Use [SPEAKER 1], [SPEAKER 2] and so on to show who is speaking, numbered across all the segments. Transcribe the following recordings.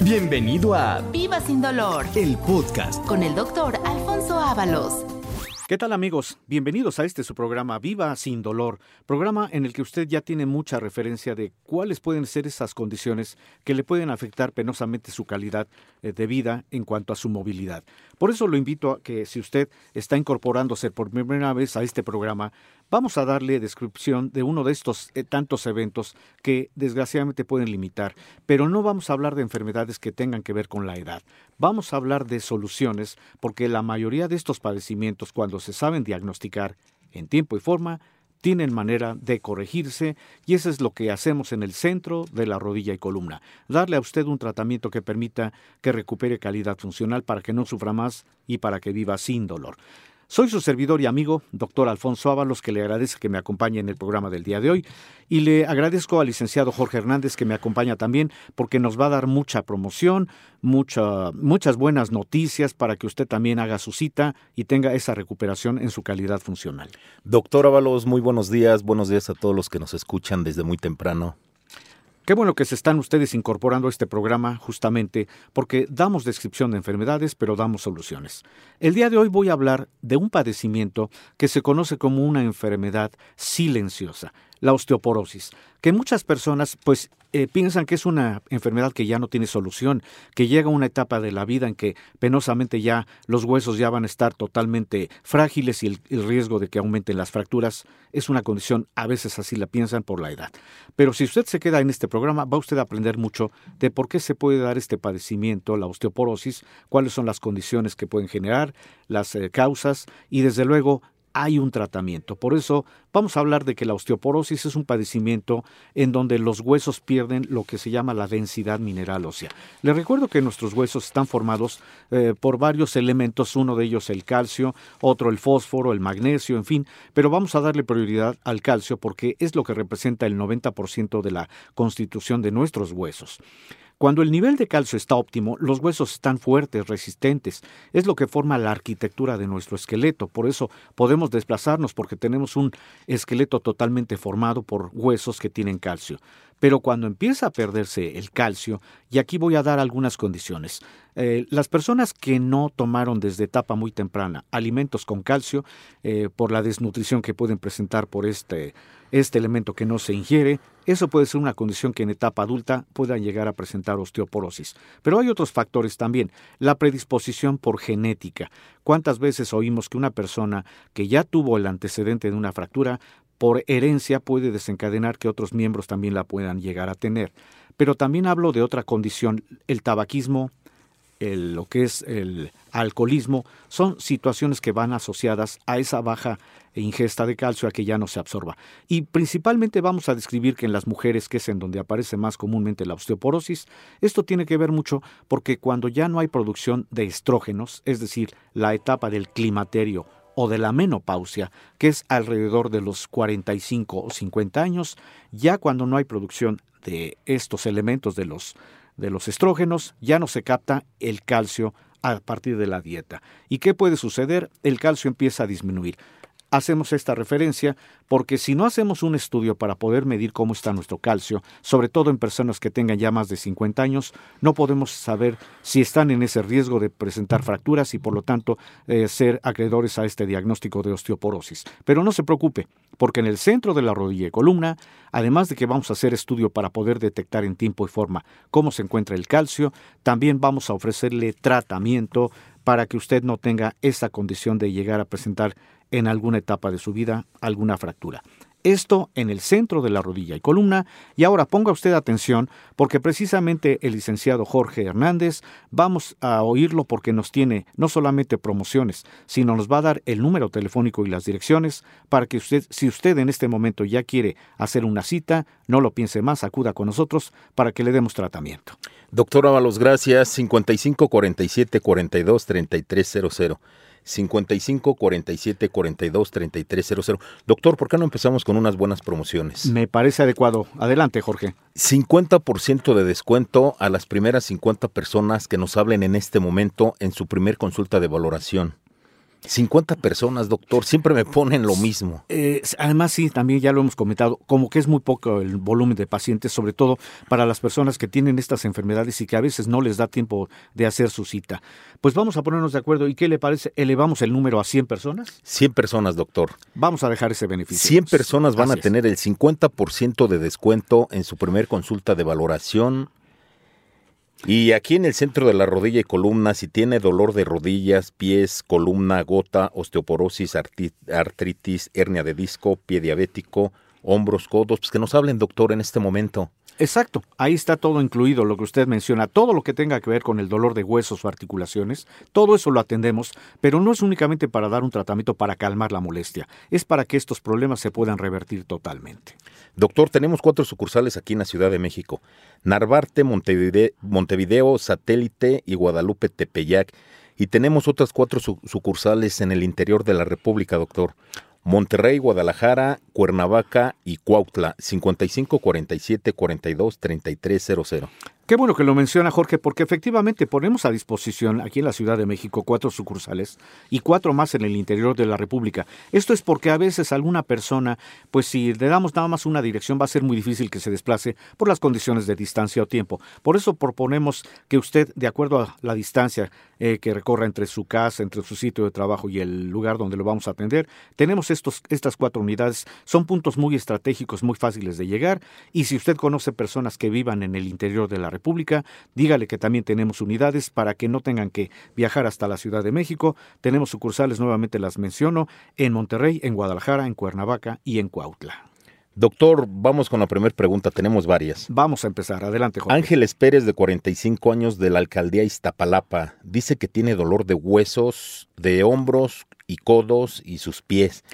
[SPEAKER 1] Bienvenido a
[SPEAKER 2] Viva sin dolor
[SPEAKER 1] el podcast.
[SPEAKER 2] con el doctor Alfonso Ábalos.
[SPEAKER 3] ¿Qué tal amigos? Bienvenidos a este su programa Viva sin dolor, programa en el que usted ya tiene mucha referencia de cuáles pueden ser esas condiciones que le pueden afectar penosamente su calidad eh, de vida en cuanto a su movilidad. Por eso lo invito a que si usted está incorporándose por primera vez a este programa, vamos a darle descripción de uno de estos eh, tantos eventos que desgraciadamente pueden limitar, pero no vamos a hablar de enfermedades que tengan que ver con la edad. Vamos a hablar de soluciones porque la mayoría de estos padecimientos cuando se saben diagnosticar en tiempo y forma tienen manera de corregirse y eso es lo que hacemos en el centro de la rodilla y columna. Darle a usted un tratamiento que permita que recupere calidad funcional para que no sufra más y para que viva sin dolor. Soy su servidor y amigo, doctor Alfonso Ábalos, que le agradece que me acompañe en el programa del día de hoy. Y le agradezco al licenciado Jorge Hernández, que me acompaña también, porque nos va a dar mucha promoción, mucha, muchas buenas noticias para que usted también haga su cita y tenga esa recuperación en su calidad funcional.
[SPEAKER 4] Doctor Ábalos, muy buenos días. Buenos días a todos los que nos escuchan desde muy temprano.
[SPEAKER 3] Qué bueno que se están ustedes incorporando a este programa justamente porque damos descripción de enfermedades, pero damos soluciones. El día de hoy voy a hablar de un padecimiento que se conoce como una enfermedad silenciosa, la osteoporosis, que muchas personas pues eh, piensan que es una enfermedad que ya no tiene solución, que llega una etapa de la vida en que penosamente ya los huesos ya van a estar totalmente frágiles y el, el riesgo de que aumenten las fracturas es una condición, a veces así la piensan por la edad. Pero si usted se queda en este programa, va usted a aprender mucho de por qué se puede dar este padecimiento, la osteoporosis, cuáles son las condiciones que pueden generar, las eh, causas y desde luego hay un tratamiento. Por eso vamos a hablar de que la osteoporosis es un padecimiento en donde los huesos pierden lo que se llama la densidad mineral ósea. Les recuerdo que nuestros huesos están formados eh, por varios elementos, uno de ellos el calcio, otro el fósforo, el magnesio, en fin, pero vamos a darle prioridad al calcio porque es lo que representa el 90% de la constitución de nuestros huesos. Cuando el nivel de calcio está óptimo, los huesos están fuertes, resistentes. Es lo que forma la arquitectura de nuestro esqueleto. Por eso podemos desplazarnos porque tenemos un esqueleto totalmente formado por huesos que tienen calcio. Pero cuando empieza a perderse el calcio, y aquí voy a dar algunas condiciones, eh, las personas que no tomaron desde etapa muy temprana alimentos con calcio, eh, por la desnutrición que pueden presentar por este, este elemento que no se ingiere, eso puede ser una condición que en etapa adulta pueda llegar a presentar osteoporosis. Pero hay otros factores también. La predisposición por genética. ¿Cuántas veces oímos que una persona que ya tuvo el antecedente de una fractura, por herencia puede desencadenar que otros miembros también la puedan llegar a tener? Pero también hablo de otra condición, el tabaquismo, lo que es el alcoholismo, son situaciones que van asociadas a esa baja ingesta de calcio a que ya no se absorba. Y principalmente vamos a describir que en las mujeres, que es en donde aparece más comúnmente la osteoporosis, esto tiene que ver mucho porque cuando ya no hay producción de estrógenos, es decir, la etapa del climaterio o de la menopausia, que es alrededor de los 45 o 50 años, ya cuando no hay producción de estos elementos de los de los estrógenos, ya no se capta el calcio a partir de la dieta. ¿Y qué puede suceder? El calcio empieza a disminuir. Hacemos esta referencia porque si no hacemos un estudio para poder medir cómo está nuestro calcio, sobre todo en personas que tengan ya más de 50 años, no podemos saber si están en ese riesgo de presentar fracturas y por lo tanto eh, ser acreedores a este diagnóstico de osteoporosis. Pero no se preocupe, porque en el centro de la rodilla y columna, además de que vamos a hacer estudio para poder detectar en tiempo y forma cómo se encuentra el calcio, también vamos a ofrecerle tratamiento para que usted no tenga esa condición de llegar a presentar en alguna etapa de su vida alguna fractura. Esto en el centro de la rodilla y columna. Y ahora ponga usted atención porque precisamente el licenciado Jorge Hernández vamos a oírlo porque nos tiene no solamente promociones, sino nos va a dar el número telefónico y las direcciones para que usted, si usted en este momento ya quiere hacer una cita, no lo piense más, acuda con nosotros para que le demos tratamiento.
[SPEAKER 4] Doctor Ábalos, gracias. 55 47 42 3300. 55 47 42 3300. Doctor, ¿por qué no empezamos con unas buenas promociones?
[SPEAKER 3] Me parece adecuado. Adelante, Jorge.
[SPEAKER 4] 50% de descuento a las primeras 50 personas que nos hablen en este momento en su primer consulta de valoración. 50 personas, doctor, siempre me ponen lo mismo.
[SPEAKER 3] Eh, además, sí, también ya lo hemos comentado, como que es muy poco el volumen de pacientes, sobre todo para las personas que tienen estas enfermedades y que a veces no les da tiempo de hacer su cita. Pues vamos a ponernos de acuerdo. ¿Y qué le parece? ¿Elevamos el número a 100 personas?
[SPEAKER 4] 100 personas, doctor.
[SPEAKER 3] Vamos a dejar ese beneficio.
[SPEAKER 4] 100 personas van a tener el 50% de descuento en su primer consulta de valoración y aquí en el centro de la rodilla y columna, si tiene dolor de rodillas, pies, columna, gota, osteoporosis, artritis, hernia de disco, pie diabético, hombros, codos, pues que nos hablen, doctor, en este momento.
[SPEAKER 3] Exacto, ahí está todo incluido, lo que usted menciona, todo lo que tenga que ver con el dolor de huesos o articulaciones, todo eso lo atendemos, pero no es únicamente para dar un tratamiento para calmar la molestia, es para que estos problemas se puedan revertir totalmente.
[SPEAKER 4] Doctor, tenemos cuatro sucursales aquí en la Ciudad de México, Narvarte, Montevideo, Montevideo Satélite y Guadalupe Tepeyac, y tenemos otras cuatro sucursales en el interior de la República, doctor. Monterrey, Guadalajara, Cuernavaca y Cuautla, 55 47 42 3300.
[SPEAKER 3] Qué bueno que lo menciona Jorge, porque efectivamente ponemos a disposición aquí en la Ciudad de México cuatro sucursales y cuatro más en el interior de la República. Esto es porque a veces alguna persona, pues si le damos nada más una dirección, va a ser muy difícil que se desplace por las condiciones de distancia o tiempo. Por eso proponemos que usted, de acuerdo a la distancia eh, que recorra entre su casa, entre su sitio de trabajo y el lugar donde lo vamos a atender, tenemos estos, estas cuatro unidades. Son puntos muy estratégicos, muy fáciles de llegar. Y si usted conoce personas que vivan en el interior de la República, dígale que también tenemos unidades para que no tengan que viajar hasta la Ciudad de México. Tenemos sucursales, nuevamente las menciono, en Monterrey, en Guadalajara, en Cuernavaca y en Cuautla.
[SPEAKER 4] Doctor, vamos con la primera pregunta, tenemos varias.
[SPEAKER 3] Vamos a empezar, adelante Jorge.
[SPEAKER 4] Ángeles Pérez, de 45 años, de la alcaldía Iztapalapa, dice que tiene dolor de huesos, de hombros y codos y sus pies.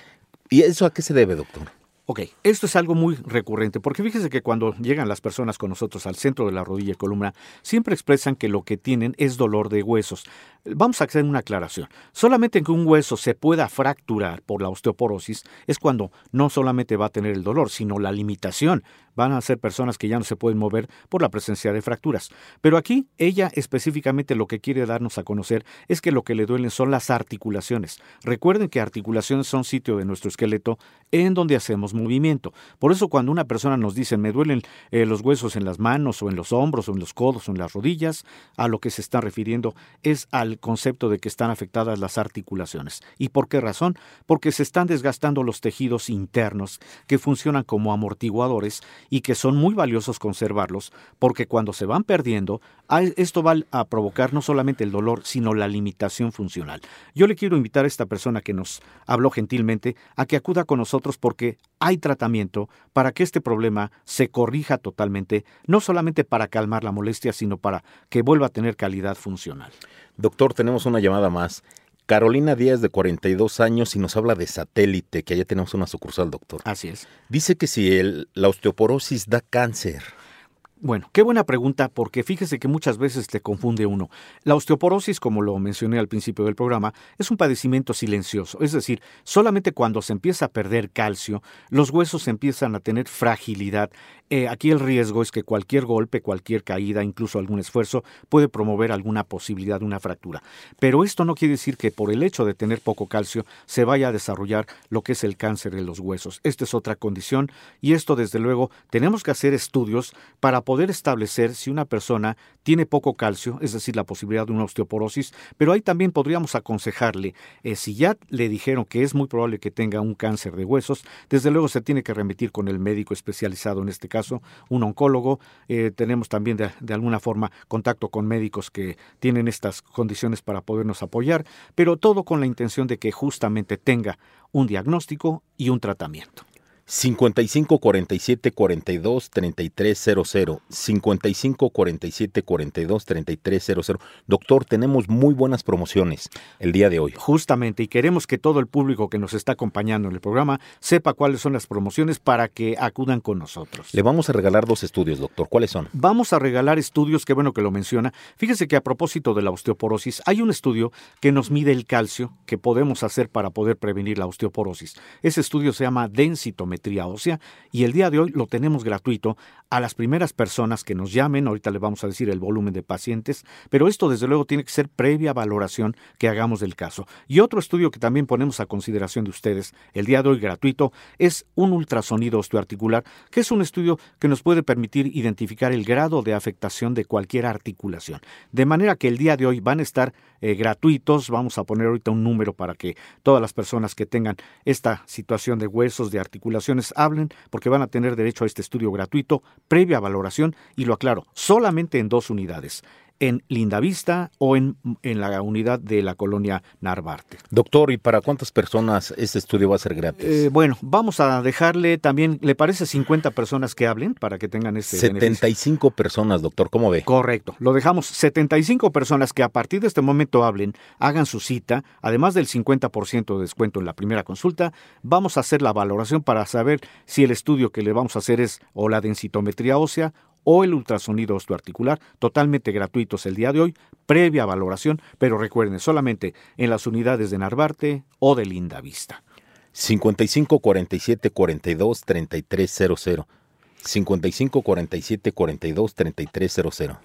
[SPEAKER 4] ¿Y eso a qué se debe, doctor?
[SPEAKER 3] Ok, esto es algo muy recurrente, porque fíjese que cuando llegan las personas con nosotros al centro de la rodilla y columna, siempre expresan que lo que tienen es dolor de huesos. Vamos a hacer una aclaración. Solamente en que un hueso se pueda fracturar por la osteoporosis es cuando no solamente va a tener el dolor, sino la limitación van a ser personas que ya no se pueden mover por la presencia de fracturas. Pero aquí ella específicamente lo que quiere darnos a conocer es que lo que le duelen son las articulaciones. Recuerden que articulaciones son sitio de nuestro esqueleto en donde hacemos movimiento. Por eso cuando una persona nos dice me duelen eh, los huesos en las manos o en los hombros o en los codos o en las rodillas, a lo que se está refiriendo es al concepto de que están afectadas las articulaciones. ¿Y por qué razón? Porque se están desgastando los tejidos internos que funcionan como amortiguadores y que son muy valiosos conservarlos porque cuando se van perdiendo, esto va a provocar no solamente el dolor, sino la limitación funcional. Yo le quiero invitar a esta persona que nos habló gentilmente a que acuda con nosotros porque hay tratamiento para que este problema se corrija totalmente, no solamente para calmar la molestia, sino para que vuelva a tener calidad funcional.
[SPEAKER 4] Doctor, tenemos una llamada más. Carolina Díaz, de 42 años, y nos habla de satélite, que allá tenemos una sucursal, doctor.
[SPEAKER 3] Así es.
[SPEAKER 4] Dice que si el, la osteoporosis da cáncer.
[SPEAKER 3] Bueno, qué buena pregunta, porque fíjese que muchas veces te confunde uno. La osteoporosis, como lo mencioné al principio del programa, es un padecimiento silencioso, es decir, solamente cuando se empieza a perder calcio, los huesos empiezan a tener fragilidad. Eh, aquí el riesgo es que cualquier golpe, cualquier caída, incluso algún esfuerzo, puede promover alguna posibilidad de una fractura. Pero esto no quiere decir que por el hecho de tener poco calcio se vaya a desarrollar lo que es el cáncer de los huesos. Esta es otra condición y esto, desde luego, tenemos que hacer estudios para poder poder establecer si una persona tiene poco calcio, es decir, la posibilidad de una osteoporosis, pero ahí también podríamos aconsejarle, eh, si ya le dijeron que es muy probable que tenga un cáncer de huesos, desde luego se tiene que remitir con el médico especializado, en este caso, un oncólogo. Eh, tenemos también de, de alguna forma contacto con médicos que tienen estas condiciones para podernos apoyar, pero todo con la intención de que justamente tenga un diagnóstico y un tratamiento.
[SPEAKER 4] 55 47 42 33 00. 55 47 42 33 00. Doctor, tenemos muy buenas promociones el día de hoy.
[SPEAKER 3] Justamente, y queremos que todo el público que nos está acompañando en el programa sepa cuáles son las promociones para que acudan con nosotros.
[SPEAKER 4] Le vamos a regalar dos estudios, doctor. ¿Cuáles son?
[SPEAKER 3] Vamos a regalar estudios, qué bueno que lo menciona. Fíjese que a propósito de la osteoporosis, hay un estudio que nos mide el calcio que podemos hacer para poder prevenir la osteoporosis. Ese estudio se llama densitometría ósea y el día de hoy lo tenemos gratuito a las primeras personas que nos llamen. Ahorita le vamos a decir el volumen de pacientes, pero esto desde luego tiene que ser previa valoración que hagamos del caso. Y otro estudio que también ponemos a consideración de ustedes el día de hoy gratuito es un ultrasonido osteoarticular, que es un estudio que nos puede permitir identificar el grado de afectación de cualquier articulación. De manera que el día de hoy van a estar eh, gratuitos. Vamos a poner ahorita un número para que todas las personas que tengan esta situación de huesos, de articulaciones, hablen, porque van a tener derecho a este estudio gratuito, previa valoración, y lo aclaro, solamente en dos unidades en Lindavista o en, en, la unidad de la colonia Narvarte.
[SPEAKER 4] Doctor, ¿y para cuántas personas este estudio va a ser gratis?
[SPEAKER 3] Eh, bueno, vamos a dejarle también, ¿le parece 50 personas que hablen para que tengan este
[SPEAKER 4] 75 beneficio? personas, doctor, ¿cómo ve?
[SPEAKER 3] Correcto, lo dejamos 75 personas que a partir de este momento hablen, hagan su cita, además del 50% de descuento en la primera consulta, vamos a hacer la valoración para saber si el estudio que le vamos a hacer es o la densitometría ósea o el ultrasonido osteoarticular, totalmente gratuitos el día de hoy, previa valoración, pero recuerden, solamente en las unidades de Narvarte o de Lindavista.
[SPEAKER 4] 55 47 42 33 00. 55 47 42 33 00.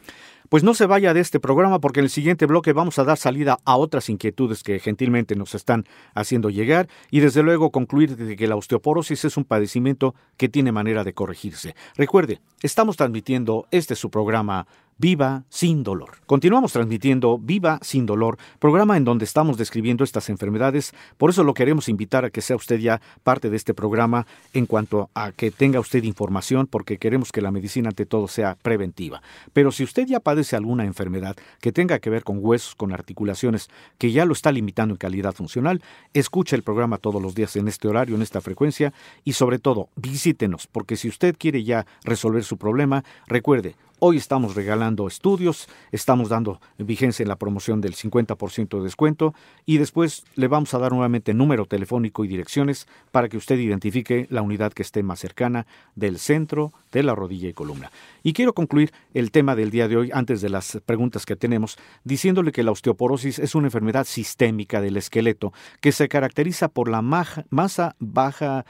[SPEAKER 3] Pues no se vaya de este programa porque en el siguiente bloque vamos a dar salida a otras inquietudes que gentilmente nos están haciendo llegar y desde luego concluir de que la osteoporosis es un padecimiento que tiene manera de corregirse. Recuerde, estamos transmitiendo este su programa Viva sin dolor. Continuamos transmitiendo Viva sin dolor, programa en donde estamos describiendo estas enfermedades. Por eso lo queremos invitar a que sea usted ya parte de este programa en cuanto a que tenga usted información, porque queremos que la medicina ante todo sea preventiva. Pero si usted ya padece alguna enfermedad que tenga que ver con huesos, con articulaciones, que ya lo está limitando en calidad funcional, escuche el programa todos los días en este horario, en esta frecuencia y sobre todo visítenos, porque si usted quiere ya resolver su problema, recuerde, Hoy estamos regalando estudios, estamos dando vigencia en la promoción del 50% de descuento y después le vamos a dar nuevamente número telefónico y direcciones para que usted identifique la unidad que esté más cercana del centro de la rodilla y columna. Y quiero concluir el tema del día de hoy antes de las preguntas que tenemos diciéndole que la osteoporosis es una enfermedad sistémica del esqueleto que se caracteriza por la masa baja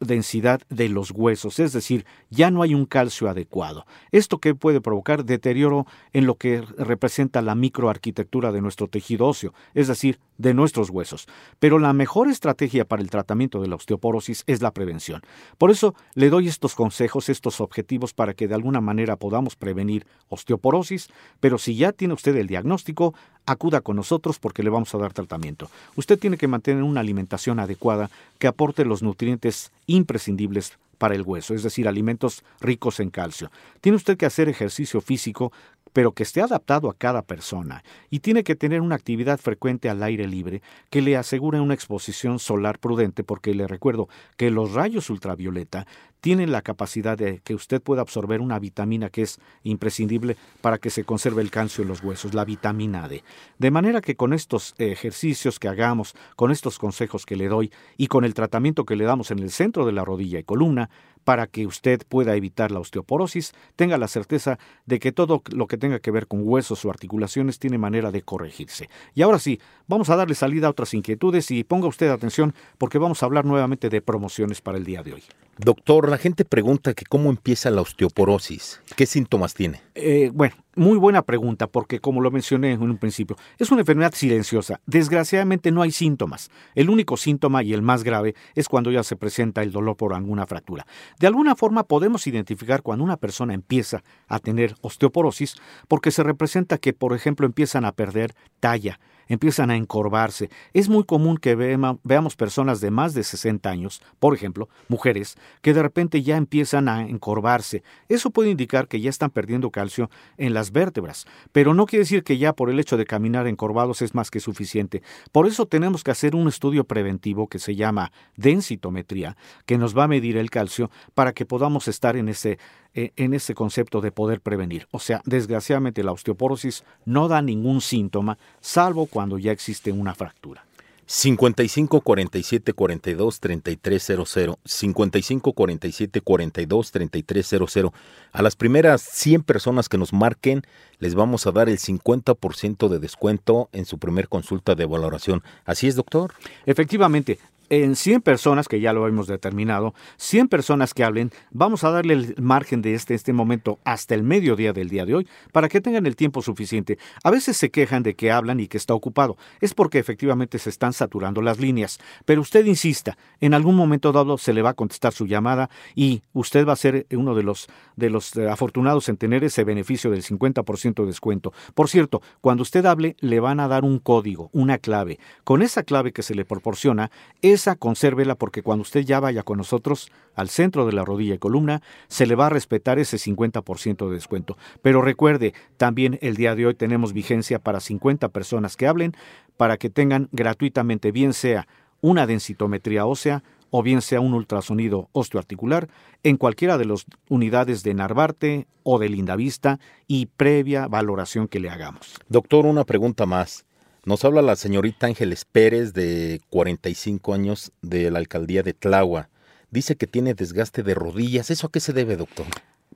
[SPEAKER 3] densidad de los huesos, es decir, ya no hay un calcio adecuado. Esto que puede provocar deterioro en lo que representa la microarquitectura de nuestro tejido óseo, es decir, de nuestros huesos. Pero la mejor estrategia para el tratamiento de la osteoporosis es la prevención. Por eso le doy estos consejos, estos objetivos para que de alguna manera podamos prevenir osteoporosis, pero si ya tiene usted el diagnóstico, acuda con nosotros porque le vamos a dar tratamiento. Usted tiene que mantener una alimentación adecuada que aporte los nutrientes imprescindibles para el hueso, es decir, alimentos ricos en calcio. Tiene usted que hacer ejercicio físico pero que esté adaptado a cada persona y tiene que tener una actividad frecuente al aire libre que le asegure una exposición solar prudente porque le recuerdo que los rayos ultravioleta tienen la capacidad de que usted pueda absorber una vitamina que es imprescindible para que se conserve el calcio en los huesos, la vitamina D. De manera que con estos ejercicios que hagamos, con estos consejos que le doy y con el tratamiento que le damos en el centro de la rodilla y columna, para que usted pueda evitar la osteoporosis, tenga la certeza de que todo lo que tenga que ver con huesos o articulaciones tiene manera de corregirse. Y ahora sí, vamos a darle salida a otras inquietudes y ponga usted atención porque vamos a hablar nuevamente de promociones para el día de hoy.
[SPEAKER 4] Doctor, la gente pregunta que cómo empieza la osteoporosis, qué síntomas tiene.
[SPEAKER 3] Eh, bueno, muy buena pregunta porque como lo mencioné en un principio, es una enfermedad silenciosa. Desgraciadamente no hay síntomas. El único síntoma y el más grave es cuando ya se presenta el dolor por alguna fractura. De alguna forma podemos identificar cuando una persona empieza a tener osteoporosis porque se representa que, por ejemplo, empiezan a perder talla, empiezan a encorvarse. Es muy común que veamos personas de más de 60 años, por ejemplo, mujeres, que de repente ya empiezan a encorvarse. Eso puede indicar que ya están perdiendo calcio en las vértebras, pero no quiere decir que ya por el hecho de caminar encorvados es más que suficiente. Por eso tenemos que hacer un estudio preventivo que se llama densitometría, que nos va a medir el calcio para que podamos estar en ese eh, en ese concepto de poder prevenir. O sea, desgraciadamente la osteoporosis no da ningún síntoma, salvo cuando ya existe una fractura.
[SPEAKER 4] 55 47 42 3300 55 47 42 3300 A las primeras 100 personas que nos marquen les vamos a dar el 50% de descuento en su primer consulta de valoración. ¿Así es, doctor?
[SPEAKER 3] Efectivamente, en 100 personas, que ya lo hemos determinado, 100 personas que hablen, vamos a darle el margen de este, este momento hasta el mediodía del día de hoy para que tengan el tiempo suficiente. A veces se quejan de que hablan y que está ocupado. Es porque efectivamente se están saturando las líneas. Pero usted insista, en algún momento dado se le va a contestar su llamada y usted va a ser uno de los, de los eh, afortunados en tener ese beneficio del 50% de descuento. Por cierto, cuando usted hable, le van a dar un código, una clave. Con esa clave que se le proporciona, esa consérvela porque cuando usted ya vaya con nosotros al centro de la rodilla y columna, se le va a respetar ese 50% de descuento. Pero recuerde, también el día de hoy tenemos vigencia para 50 personas que hablen para que tengan gratuitamente, bien sea una densitometría ósea o bien sea un ultrasonido osteoarticular en cualquiera de las unidades de Narvarte o de Lindavista y previa valoración que le hagamos.
[SPEAKER 4] Doctor, una pregunta más. Nos habla la señorita Ángeles Pérez, de 45 años, de la alcaldía de Tláhuac. Dice que tiene desgaste de rodillas. ¿Eso a qué se debe, doctor?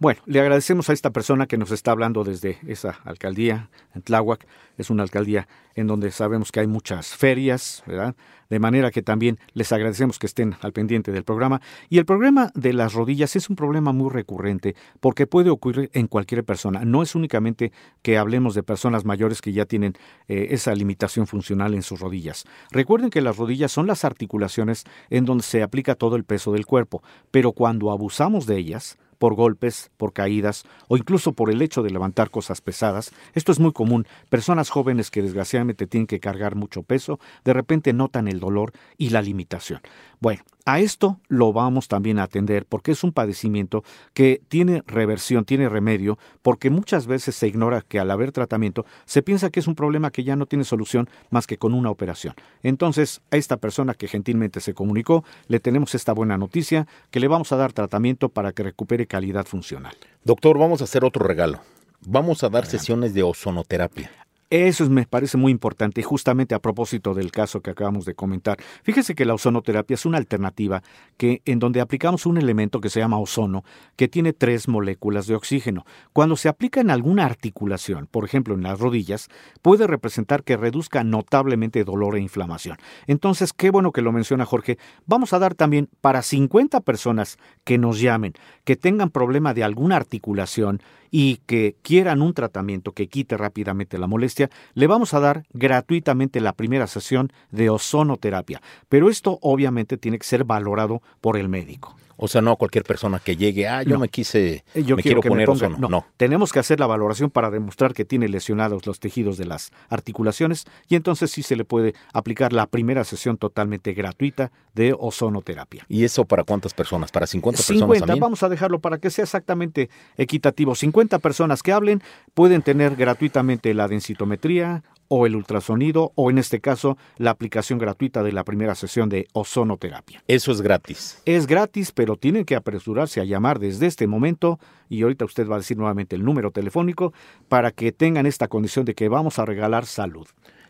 [SPEAKER 3] Bueno, le agradecemos a esta persona que nos está hablando desde esa alcaldía en Tláhuac. Es una alcaldía en donde sabemos que hay muchas ferias, ¿verdad? De manera que también les agradecemos que estén al pendiente del programa. Y el problema de las rodillas es un problema muy recurrente porque puede ocurrir en cualquier persona. No es únicamente que hablemos de personas mayores que ya tienen eh, esa limitación funcional en sus rodillas. Recuerden que las rodillas son las articulaciones en donde se aplica todo el peso del cuerpo, pero cuando abusamos de ellas, por golpes, por caídas o incluso por el hecho de levantar cosas pesadas. Esto es muy común. Personas jóvenes que desgraciadamente tienen que cargar mucho peso, de repente notan el dolor y la limitación. Bueno, a esto lo vamos también a atender porque es un padecimiento que tiene reversión, tiene remedio, porque muchas veces se ignora que al haber tratamiento se piensa que es un problema que ya no tiene solución más que con una operación. Entonces, a esta persona que gentilmente se comunicó, le tenemos esta buena noticia que le vamos a dar tratamiento para que recupere calidad funcional.
[SPEAKER 4] Doctor, vamos a hacer otro regalo. Vamos a dar sesiones de ozonoterapia.
[SPEAKER 3] Eso me parece muy importante, justamente a propósito del caso que acabamos de comentar. Fíjese que la ozonoterapia es una alternativa que, en donde aplicamos un elemento que se llama ozono, que tiene tres moléculas de oxígeno. Cuando se aplica en alguna articulación, por ejemplo en las rodillas, puede representar que reduzca notablemente dolor e inflamación. Entonces, qué bueno que lo menciona Jorge. Vamos a dar también para 50 personas que nos llamen, que tengan problema de alguna articulación, y que quieran un tratamiento que quite rápidamente la molestia, le vamos a dar gratuitamente la primera sesión de ozonoterapia. Pero esto obviamente tiene que ser valorado por el médico.
[SPEAKER 4] O sea, no cualquier persona que llegue, ah, yo me quise, eh, yo me quiero, poner ozono.
[SPEAKER 3] No, no, tenemos que hacer la valoración para demostrar que tiene lesionados los tejidos de las articulaciones y entonces sí se le puede aplicar la primera sesión totalmente gratuita de ozonoterapia.
[SPEAKER 4] ¿Y eso para cuántas personas? ¿Para 50, 50 personas también?
[SPEAKER 3] vamos a dejarlo para que sea exactamente equitativo. 50 personas que hablen pueden tener gratuitamente la densitometría, o el ultrasonido o en este caso la aplicación gratuita de la primera sesión de ozonoterapia.
[SPEAKER 4] Eso es gratis.
[SPEAKER 3] Es gratis, pero tienen que apresurarse a llamar desde este momento y ahorita usted va a decir nuevamente el número telefónico para que tengan esta condición de que vamos a regalar salud.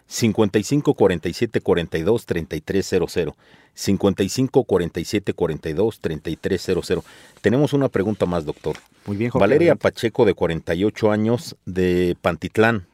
[SPEAKER 4] 55 47 42 3300. 55 47 42 3300. Tenemos una pregunta más, doctor.
[SPEAKER 3] Muy bien,
[SPEAKER 4] Valeria Pacheco, de 48 años, de Pantitlán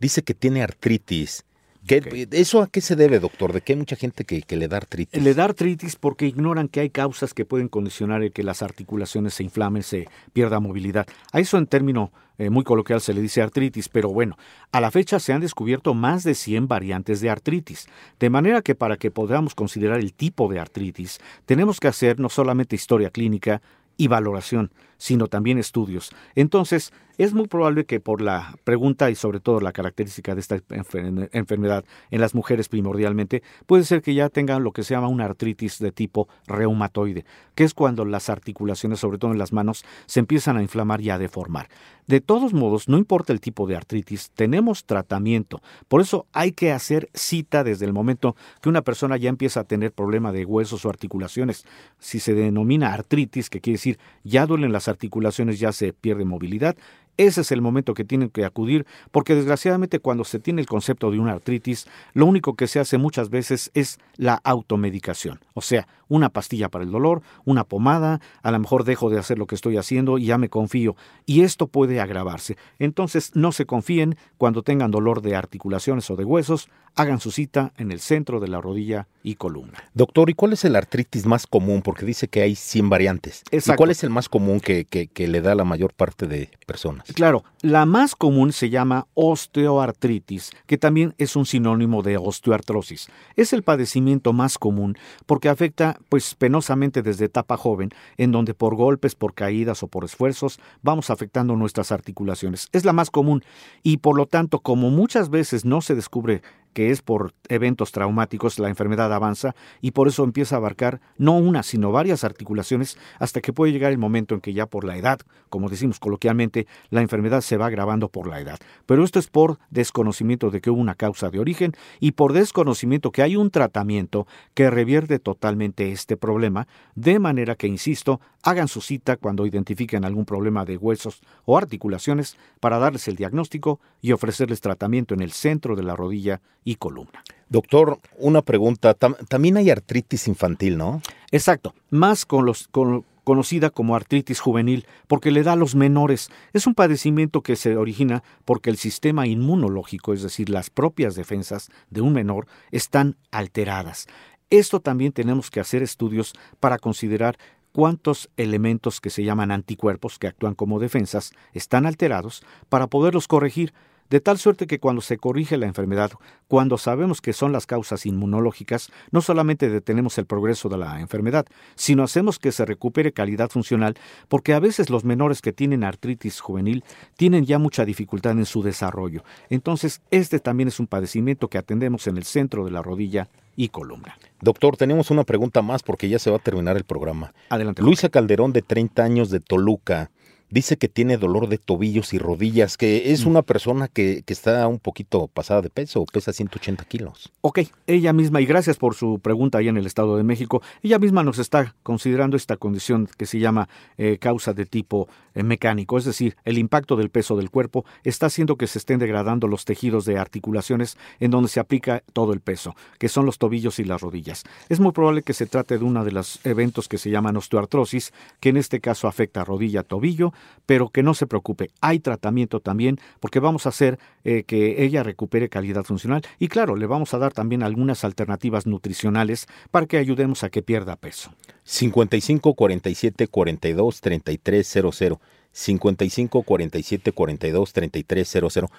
[SPEAKER 4] dice que tiene artritis. ¿Eso a qué se debe, doctor? ¿De qué hay mucha gente que, le da artritis?
[SPEAKER 3] Le da artritis porque ignoran que hay causas que pueden condicionar el que las articulaciones se inflamen, se pierda movilidad. A eso en término eh, muy coloquial se le dice artritis, pero bueno, a la fecha se han descubierto más de 100 variantes de artritis. De manera que para que podamos considerar el tipo de artritis, tenemos que hacer no solamente historia clínica y valoración, sino también estudios. Entonces, es muy probable que por la pregunta y sobre todo la característica de esta enfer- enfermedad en las mujeres primordialmente, puede ser que ya tengan lo que se llama una artritis de tipo reumatoide, que es cuando las articulaciones, sobre todo en las manos, se empiezan a inflamar y a deformar. De todos modos, no importa el tipo de artritis, tenemos tratamiento. Por eso hay que hacer cita desde el momento que una persona ya empieza a tener problema de huesos o articulaciones. Si se denomina artritis, que quiere decir ya duelen las articulaciones, ya se pierde movilidad, ese es el momento que tienen que acudir, porque desgraciadamente cuando se tiene el concepto de una artritis, lo único que se hace muchas veces es la automedicación. O sea, una pastilla para el dolor, una pomada, a lo mejor dejo de hacer lo que estoy haciendo y ya me confío. Y esto puede agravarse. Entonces, no se confíen cuando tengan dolor de articulaciones o de huesos, hagan su cita en el centro de la rodilla y columna.
[SPEAKER 4] Doctor, ¿y cuál es el artritis más común? Porque dice que hay 100 variantes. ¿Y
[SPEAKER 3] Exacto.
[SPEAKER 4] cuál es el más común que, que- que le da a la mayor parte de personas?
[SPEAKER 3] Claro, la más común se llama osteoartritis, que también es un sinónimo de osteoartrosis. Es el padecimiento más común porque afecta pues penosamente desde etapa joven, en donde por golpes, por caídas o por esfuerzos vamos afectando nuestras articulaciones. Es la más común y por lo tanto, como muchas veces no se descubre que es por eventos traumáticos, la enfermedad avanza y por eso empieza a abarcar no una, sino varias articulaciones hasta que puede llegar el momento en que ya por la edad, como decimos coloquialmente, la enfermedad se va agravando por la edad. Pero esto es por desconocimiento de que hubo una causa de origen y por desconocimiento que hay un tratamiento que revierte totalmente este problema, de manera que, insisto, hagan su cita cuando identifiquen algún problema de huesos o articulaciones para darles el diagnóstico y ofrecerles tratamiento en el centro de la rodilla y columna.
[SPEAKER 4] Doctor, una pregunta. Tam- también hay artritis infantil, ¿no?
[SPEAKER 3] Exacto, más con los, con- conocida como artritis juvenil, porque le da a los menores. Es un padecimiento que se origina porque el sistema inmunológico, es decir, las propias defensas de un menor, están alteradas. Esto también tenemos que hacer estudios para considerar cuántos elementos que se llaman anticuerpos, que actúan como defensas, están alterados para poderlos corregir de tal suerte que cuando se corrige la enfermedad, cuando sabemos que son las causas inmunológicas, no solamente detenemos el progreso de la enfermedad, sino hacemos que se recupere calidad funcional, porque a veces los menores que tienen artritis juvenil tienen ya mucha dificultad en su desarrollo. Entonces, este también es un padecimiento que atendemos en el centro de la rodilla y columna.
[SPEAKER 4] Doctor, tenemos una pregunta más porque ya se va a terminar el programa.
[SPEAKER 3] Adelante.
[SPEAKER 4] Luisa Calderón, de 30 años, de Toluca, dice que tiene dolor de tobillos y rodillas, que es
[SPEAKER 3] Mm.
[SPEAKER 4] una persona que, que está un poquito pasada de peso, pesa 180 kilos.
[SPEAKER 3] Ok, ella misma, y gracias por su pregunta ahí en el Estado de México, ella misma nos está considerando esta condición que se llama eh, causa de tipo eh, mecánico, es decir, el impacto del peso del cuerpo está haciendo que se estén degradando los tejidos de articulaciones en donde se aplica todo el peso, que son los tobillos y las rodillas. Es muy probable que se trate de uno de los eventos que se llaman osteoartrosis, que en este caso afecta rodilla, tobillo, pero que no se preocupe, hay tratamiento también porque vamos a hacer eh, que ella recupere calidad funcional y claro, le vamos a dar también algunas alternativas nutricionales para que ayudemos a que pierda peso.
[SPEAKER 4] 55 47 42 33 00. 55 47 42 33 00.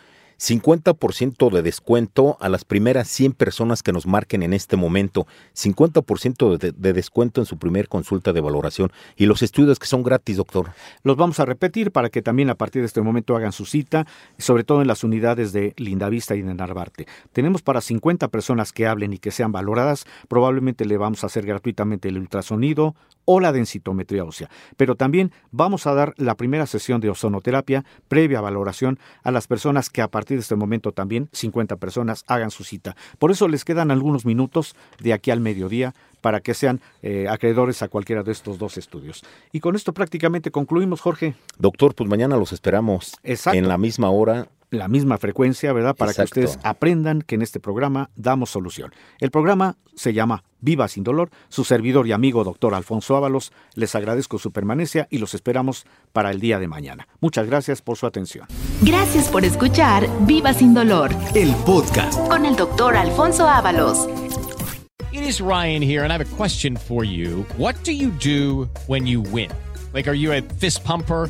[SPEAKER 4] 50% de descuento a las primeras 100 personas que nos marquen en este momento. 50% de, de descuento en su primer consulta de valoración. Y los estudios que son gratis, doctor.
[SPEAKER 3] Los vamos a repetir para que también a partir de este momento hagan su cita, sobre todo en las unidades de Lindavista y de Narvarte. Tenemos para 50 personas que hablen y que sean valoradas, probablemente le vamos a hacer gratuitamente el ultrasonido o la densitometría ósea. Pero también vamos a dar la primera sesión de ozonoterapia previa valoración a las personas que a partir de este momento también 50 personas hagan su cita. Por eso les quedan algunos minutos de aquí al mediodía para que sean eh, acreedores a cualquiera de estos dos estudios. Y con esto prácticamente concluimos, Jorge.
[SPEAKER 4] Doctor, pues mañana los esperamos
[SPEAKER 3] Exacto.
[SPEAKER 4] en la misma hora.
[SPEAKER 3] La misma frecuencia, ¿verdad? Para
[SPEAKER 4] Exacto.
[SPEAKER 3] que ustedes aprendan que en este programa damos solución. El programa se llama Viva sin dolor. Su servidor y amigo, doctor Alfonso Ábalos, les agradezco su permanencia y los esperamos para el día de mañana. Muchas gracias por su atención.
[SPEAKER 2] Gracias por escuchar Viva sin dolor
[SPEAKER 1] El podcast.
[SPEAKER 2] con el doctor Alfonso Ábalos.
[SPEAKER 5] It is Ryan here, and I have a question for you. What do you do when you win? Like, are you a fist pumper?